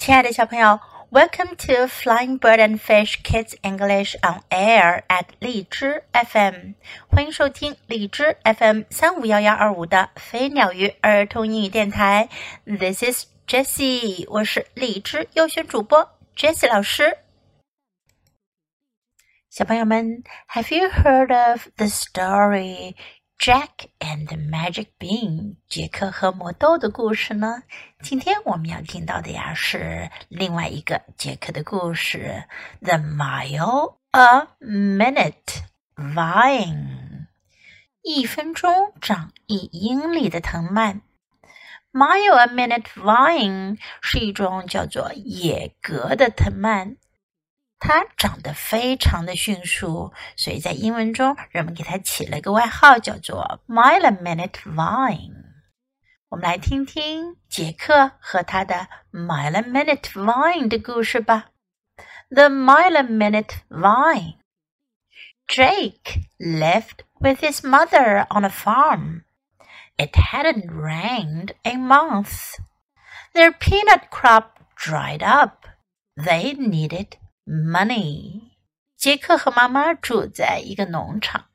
亲爱的小朋友，Welcome to Flying Bird and Fish Kids English on Air at 荔枝 FM，欢迎收听荔枝 FM 三五幺幺二五的飞鸟鱼儿童英语电台。This is Jessie，我是荔枝优选主播 Jessie 老师。小朋友们，Have you heard of the story Jack and Magic Bean，杰克和魔豆的故事呢？今天我们要听到的呀是另外一个杰克的故事，The Mile a Minute Vine，一分钟长一英里的藤蔓。Mile a Minute Vine 是一种叫做野格的藤蔓。它长得非常的迅速，所以在英文中人们给它起了一个外号，叫做 Mile a Minute Vine。我们来听听杰克和他的 Mile a Minute Vine 的故事吧。The Mile a Minute Vine. Jake lived with his mother on a farm. It hadn't rained a month. Their peanut crop dried up. They needed Money，杰克和妈妈住在一个农场，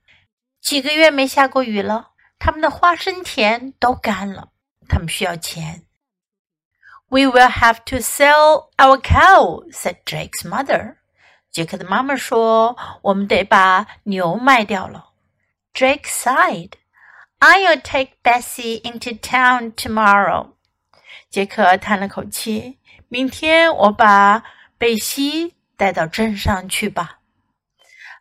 几个月没下过雨了，他们的花生田都干了，他们需要钱。We will have to sell our cow," said Jake's mother. 杰克的妈妈说：“我们得把牛卖掉了。” Jake sighed. "I'll take Bessie into town tomorrow." 杰克叹了口气：“明天我把贝西。”带到镇上去吧。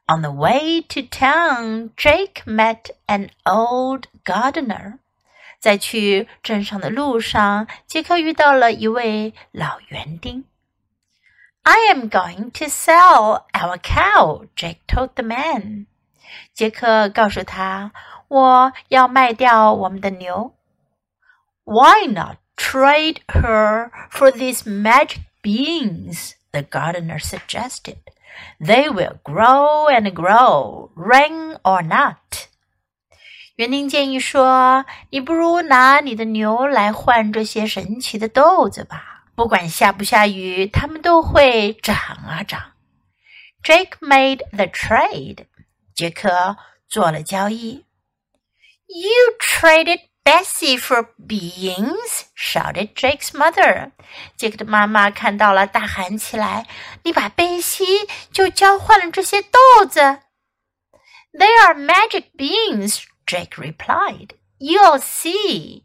On the way to town, Jake met an old gardener. 在去镇上的路上，杰克遇到了一位老园丁。I am going to sell our cow, Jake told the man. 杰克告诉他，我要卖掉我们的牛。Why not trade her for these magic beans? the gardener suggested. They will grow and grow, rain or not. 园丁建议说：“你不如拿你的牛来换这些神奇的豆子吧，不管下不下雨，它们都会长啊长。” Jake made the trade. 杰克做了交易。You traded Bessie for beans! shouted Jake's mother. 杰克的妈妈看到了，大喊起来：“你把贝西就交换了这些豆子？”“They are magic beans,” Jake replied. “You'll see.”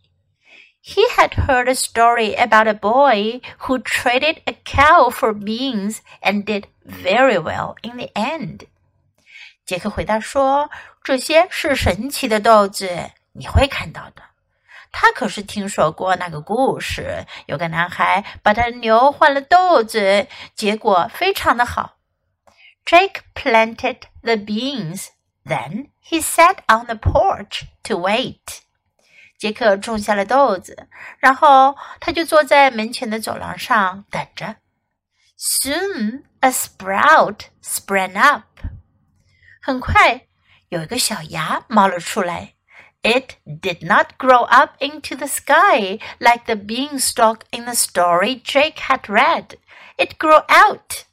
He had heard a story about a boy who traded a cow for beans and did very well in the end. 杰克回答说：“这些是神奇的豆子，你会看到的。” 他可是听说过那个故事，有个男孩把他的牛换了豆子，结果非常的好。Jake planted the beans, then he sat on the porch to wait. 杰克种下了豆子，然后他就坐在门前的走廊上等着。Soon a sprout sprang up. 很快，有一个小芽冒了出来。it did not grow up into the sky like the beanstalk in the story Jake had read. It grew out.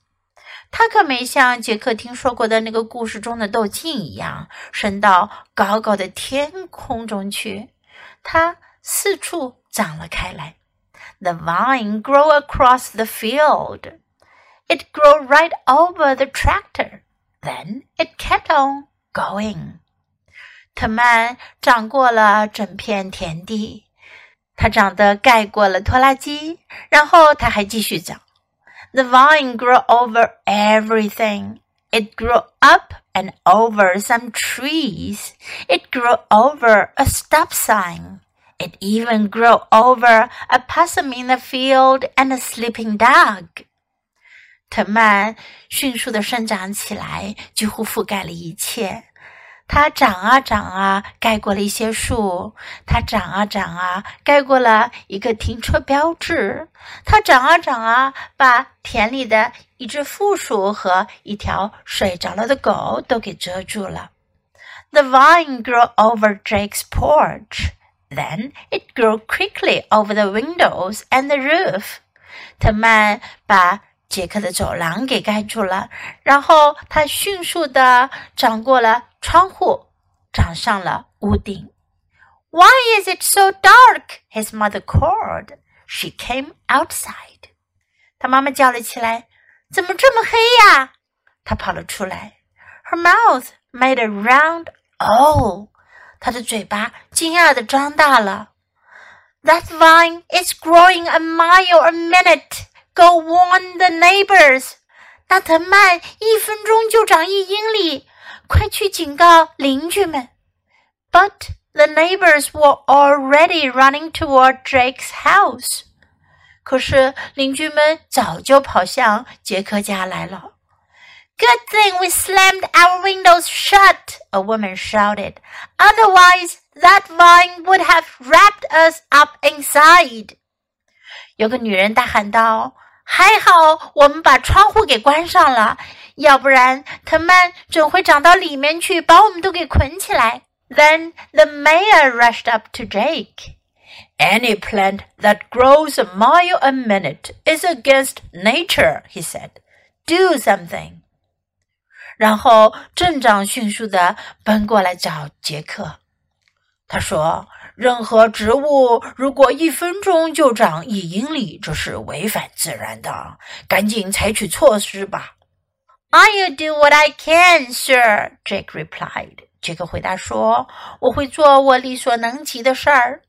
它可没像杰克听说过的那个故事中的豆茎一样升到高高的天空中去，它四处长了开来。The vine grew across the field. It grew right over the tractor. Then it kept on going. 藤蔓长过了整片田地，它长得盖过了拖拉机，然后它还继续长。The vine grew over everything. It grew up and over some trees. It grew over a stop sign. It even grew over a possum in the field and a sleeping dog. 藤蔓迅速的生长起来，几乎覆盖了一切。 它长啊长啊，盖过了一些树；它长啊长啊，盖过了一个停车标志；它长啊长啊，把田里的一只负鼠和一条睡着了的狗都给遮住了。The vine grew over Drake's porch. Then it grew quickly over the windows and the roof. 特曼把杰克的走廊给盖住了，然后他迅速的长过了窗户，长上了屋顶。Why is it so dark? His mother called. She came outside. 他妈妈叫了起来：“怎么这么黑呀？”他跑了出来。Her mouth made a round O. 她的嘴巴惊讶的张大了。That vine is growing a mile a minute. Go warn the neighbors. 那藤蔓一分钟就长一英里， 快去警告邻居们。But the neighbors were already running toward Jake's house. 可是邻居们早就跑向杰克家来了。Good thing we slammed our windows shut, a woman shouted. Otherwise, that vine would have wrapped us up inside. 有个女人大喊道：“还好我们把窗户给关上了，要不然藤蔓准会长到里面去，把我们都给捆起来。” Then the mayor rushed up to Jake. Any plant that grows a mile a minute is against nature, he said. Do something. 然后镇长迅速的奔过来找杰克。他说：“任何植物如果一分钟就长一英里，这是违反自然的。赶紧采取措施吧。” I'll do what I can, sir. Jake replied. 杰克回答说：“我会做我力所能及的事儿。”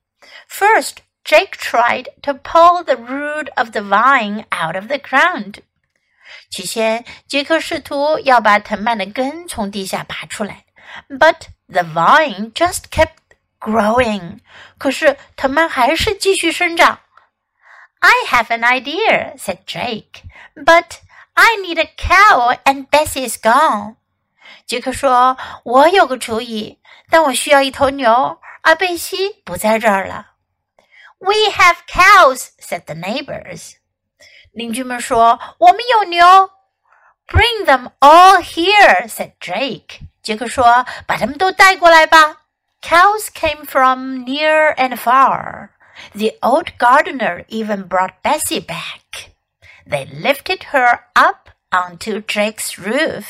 First, Jake tried to pull the root of the vine out of the ground. 起先，杰克试图要把藤蔓的根从地下拔出来，but the vine just kept growing。可是藤蔓还是继续生长。I have an idea," said Jake, "but I need a cow and Bessie's gone。”杰克说：“我有个主意，但我需要一头牛，而贝西不在这儿了。” “We have cows,” said the neighbors. neighbors。邻居们说：“我们有牛。” “Bring them all here,” said Jake. Jake。杰克说：“把他们都带过来吧。” Cows came from near and far. The old gardener even brought Bessie back. They lifted her up onto Jake's roof.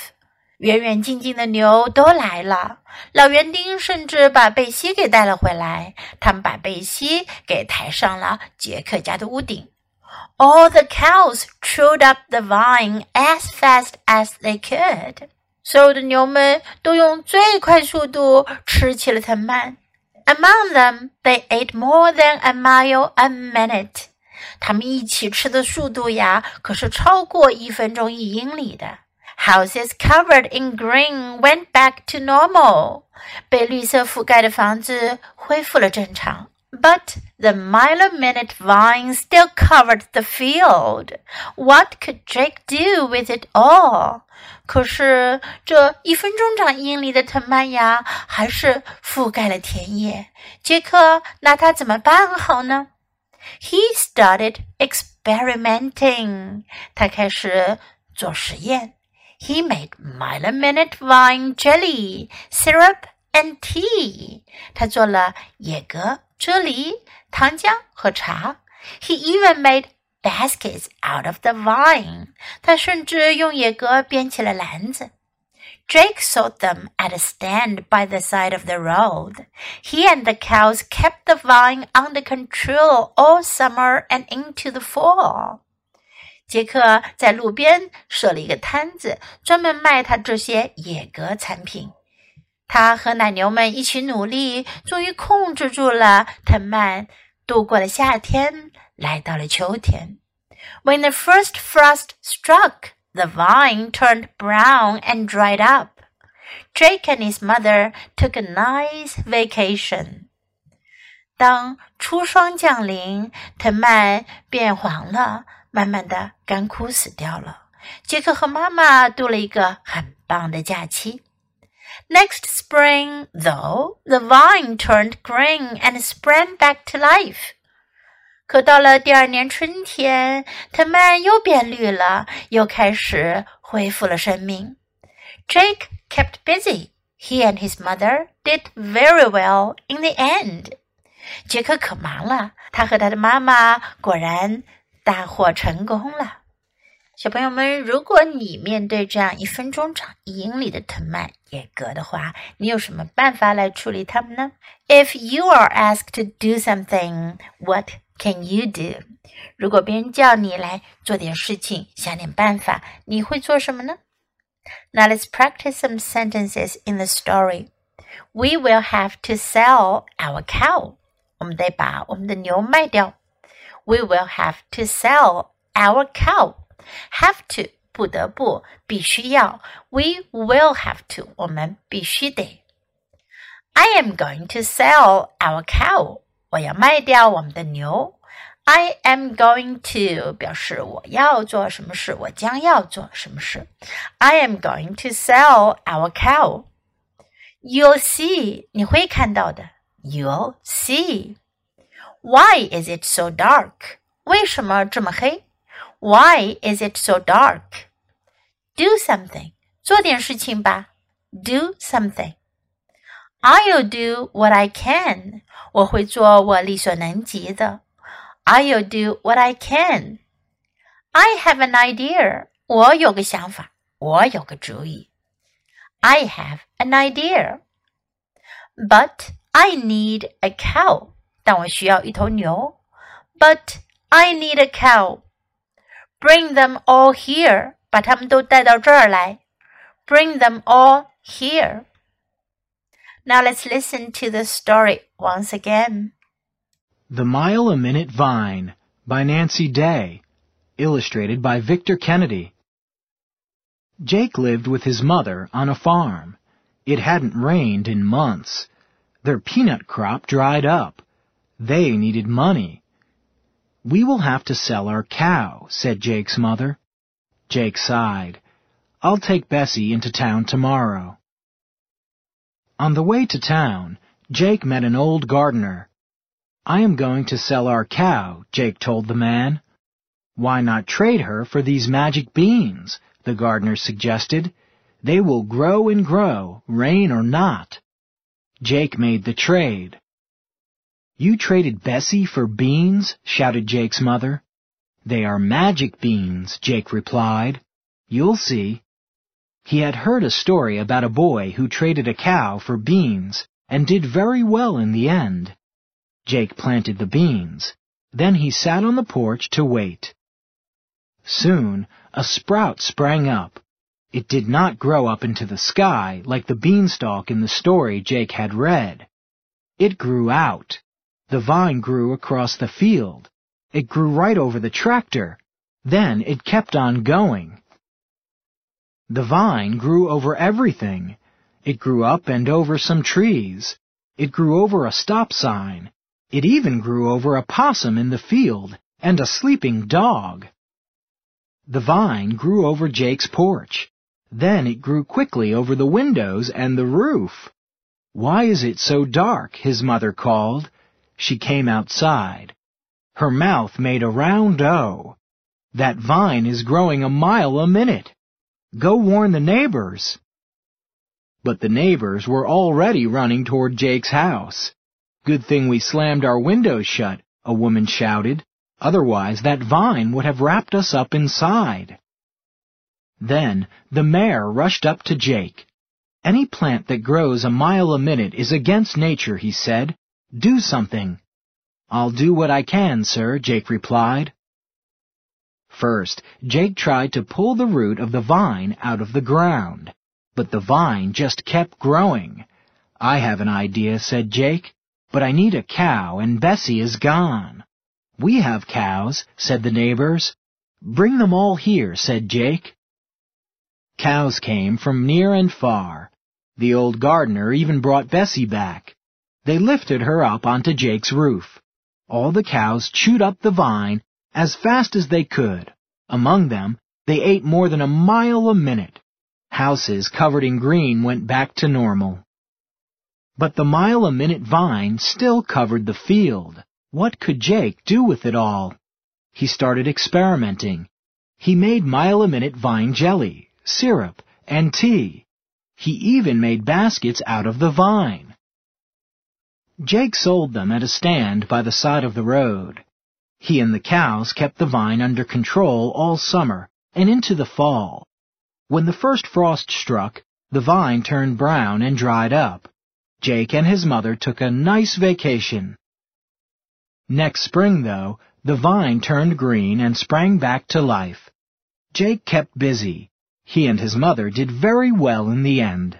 远远近近的牛都来了，老园丁甚至把贝西给带了回来。他们把贝西给抬上了杰克家的屋顶。All the cows chewed up the vine as fast as they could. 所有的牛们都用最快速度吃起了藤蔓。Among them, they ate more than a mile a minute. 他们一起吃的速度呀，可是超过一分钟一英里的。Houses covered in green went back to normal. 被绿色覆盖的房子恢复了正常。but the mile a minute vine still covered the field. What could Jake do with it all? 可是这一分钟长一英里的藤蔓呀，还是覆盖了田野。杰克拿它怎么办好呢 He started experimenting. 他开始做实验。He made mile a minute vine jelly, syrup, and tea. 他做了野葛、啫喱、糖浆和茶。He even made baskets out of the vine. 他甚至用野葛编起了篮子。Jake saw them at a stand by the side of the road. He and the cows kept the vine under control all summer and into the fall. 杰克在路边设了一个摊子，专门卖他这些野葛产品。他和奶牛们一起努力，终于控制住了藤蔓，度过了夏天，来到了秋天。When the first frost struck, the vine turned brown and dried up. Drake and his mother took a nice vacation. 当初霜降临，藤蔓变黄了，慢慢的干枯死掉了。杰克和妈妈度了一个很棒的假期。Next spring, though, the vine turned green and sprang back to life. 可到了第二年春天，藤蔓又变绿了，又开始恢复了生命。Jake kept busy. He and his mother did very well in the end. 杰克可忙了，他和他的妈妈果然大获成功了。小朋友们，如果你面对这样一分钟长一英里的藤蔓野格的话，你有什么办法来处理它们呢？If you are asked to do something, what can you do？如果别人叫你来做点事情，想点办法，你会做什么呢？Now let's practice some sentences in the story. We will have to sell our cow. 我们得把我们的牛卖掉。We will have to sell our cow. have to 不得不必须要，we will have to 我们必须得。I am going to sell our cow， 我要卖掉我们的牛。I am going to 表示我要做什么事，我将要做什么事。I am going to sell our cow. You'll see，你会看到的。You'll see. Why is it so dark？为什么这么黑？why is it so dark? Do something. 做点事情吧。Do something. I'll do what I can. 我会做我力所能及的。I'll do what I can. I have an idea. 我有个想法，我有个主意。I have an idea. But I need a cow. 但我需要一头牛。But I need a cow. Bring them all here. 把他们都带到这儿来。Bring them all here. Now let's listen to the story once again. The Mile a Minute Vine by Nancy Day. Illustrated by Victor Kennedy. Jake lived with his mother on a farm. It hadn't rained in months. Their peanut crop dried up. They needed money. We will have to sell our cow, said Jake's mother. Jake sighed. I'll take Bessie into town tomorrow. On the way to town, Jake met an old gardener. I am going to sell our cow, Jake told the man. Why not trade her for these magic beans? the gardener suggested. They will grow and grow, rain or not. Jake made the trade. You traded Bessie for beans? shouted Jake's mother. They are magic beans, Jake replied. You'll see. He had heard a story about a boy who traded a cow for beans and did very well in the end. Jake planted the beans. Then he sat on the porch to wait. Soon, a sprout sprang up. It did not grow up into the sky like the beanstalk in the story Jake had read. It grew out. The vine grew across the field. It grew right over the tractor. Then it kept on going. The vine grew over everything. It grew up and over some trees. It grew over a stop sign. It even grew over a possum in the field and a sleeping dog. The vine grew over Jake's porch. Then it grew quickly over the windows and the roof. Why is it so dark? his mother called. She came outside. Her mouth made a round O. That vine is growing a mile a minute. Go warn the neighbors. But the neighbors were already running toward Jake's house. Good thing we slammed our windows shut, a woman shouted. Otherwise that vine would have wrapped us up inside. Then the mayor rushed up to Jake. Any plant that grows a mile a minute is against nature, he said. Do something. I'll do what I can, sir, Jake replied. First, Jake tried to pull the root of the vine out of the ground, but the vine just kept growing. I have an idea, said Jake, but I need a cow and Bessie is gone. We have cows, said the neighbors. Bring them all here, said Jake. Cows came from near and far. The old gardener even brought Bessie back. They lifted her up onto Jake's roof. All the cows chewed up the vine as fast as they could. Among them, they ate more than a mile a minute. Houses covered in green went back to normal. But the mile a minute vine still covered the field. What could Jake do with it all? He started experimenting. He made mile a minute vine jelly, syrup, and tea. He even made baskets out of the vine. Jake sold them at a stand by the side of the road. He and the cows kept the vine under control all summer and into the fall. When the first frost struck, the vine turned brown and dried up. Jake and his mother took a nice vacation. Next spring, though, the vine turned green and sprang back to life. Jake kept busy. He and his mother did very well in the end.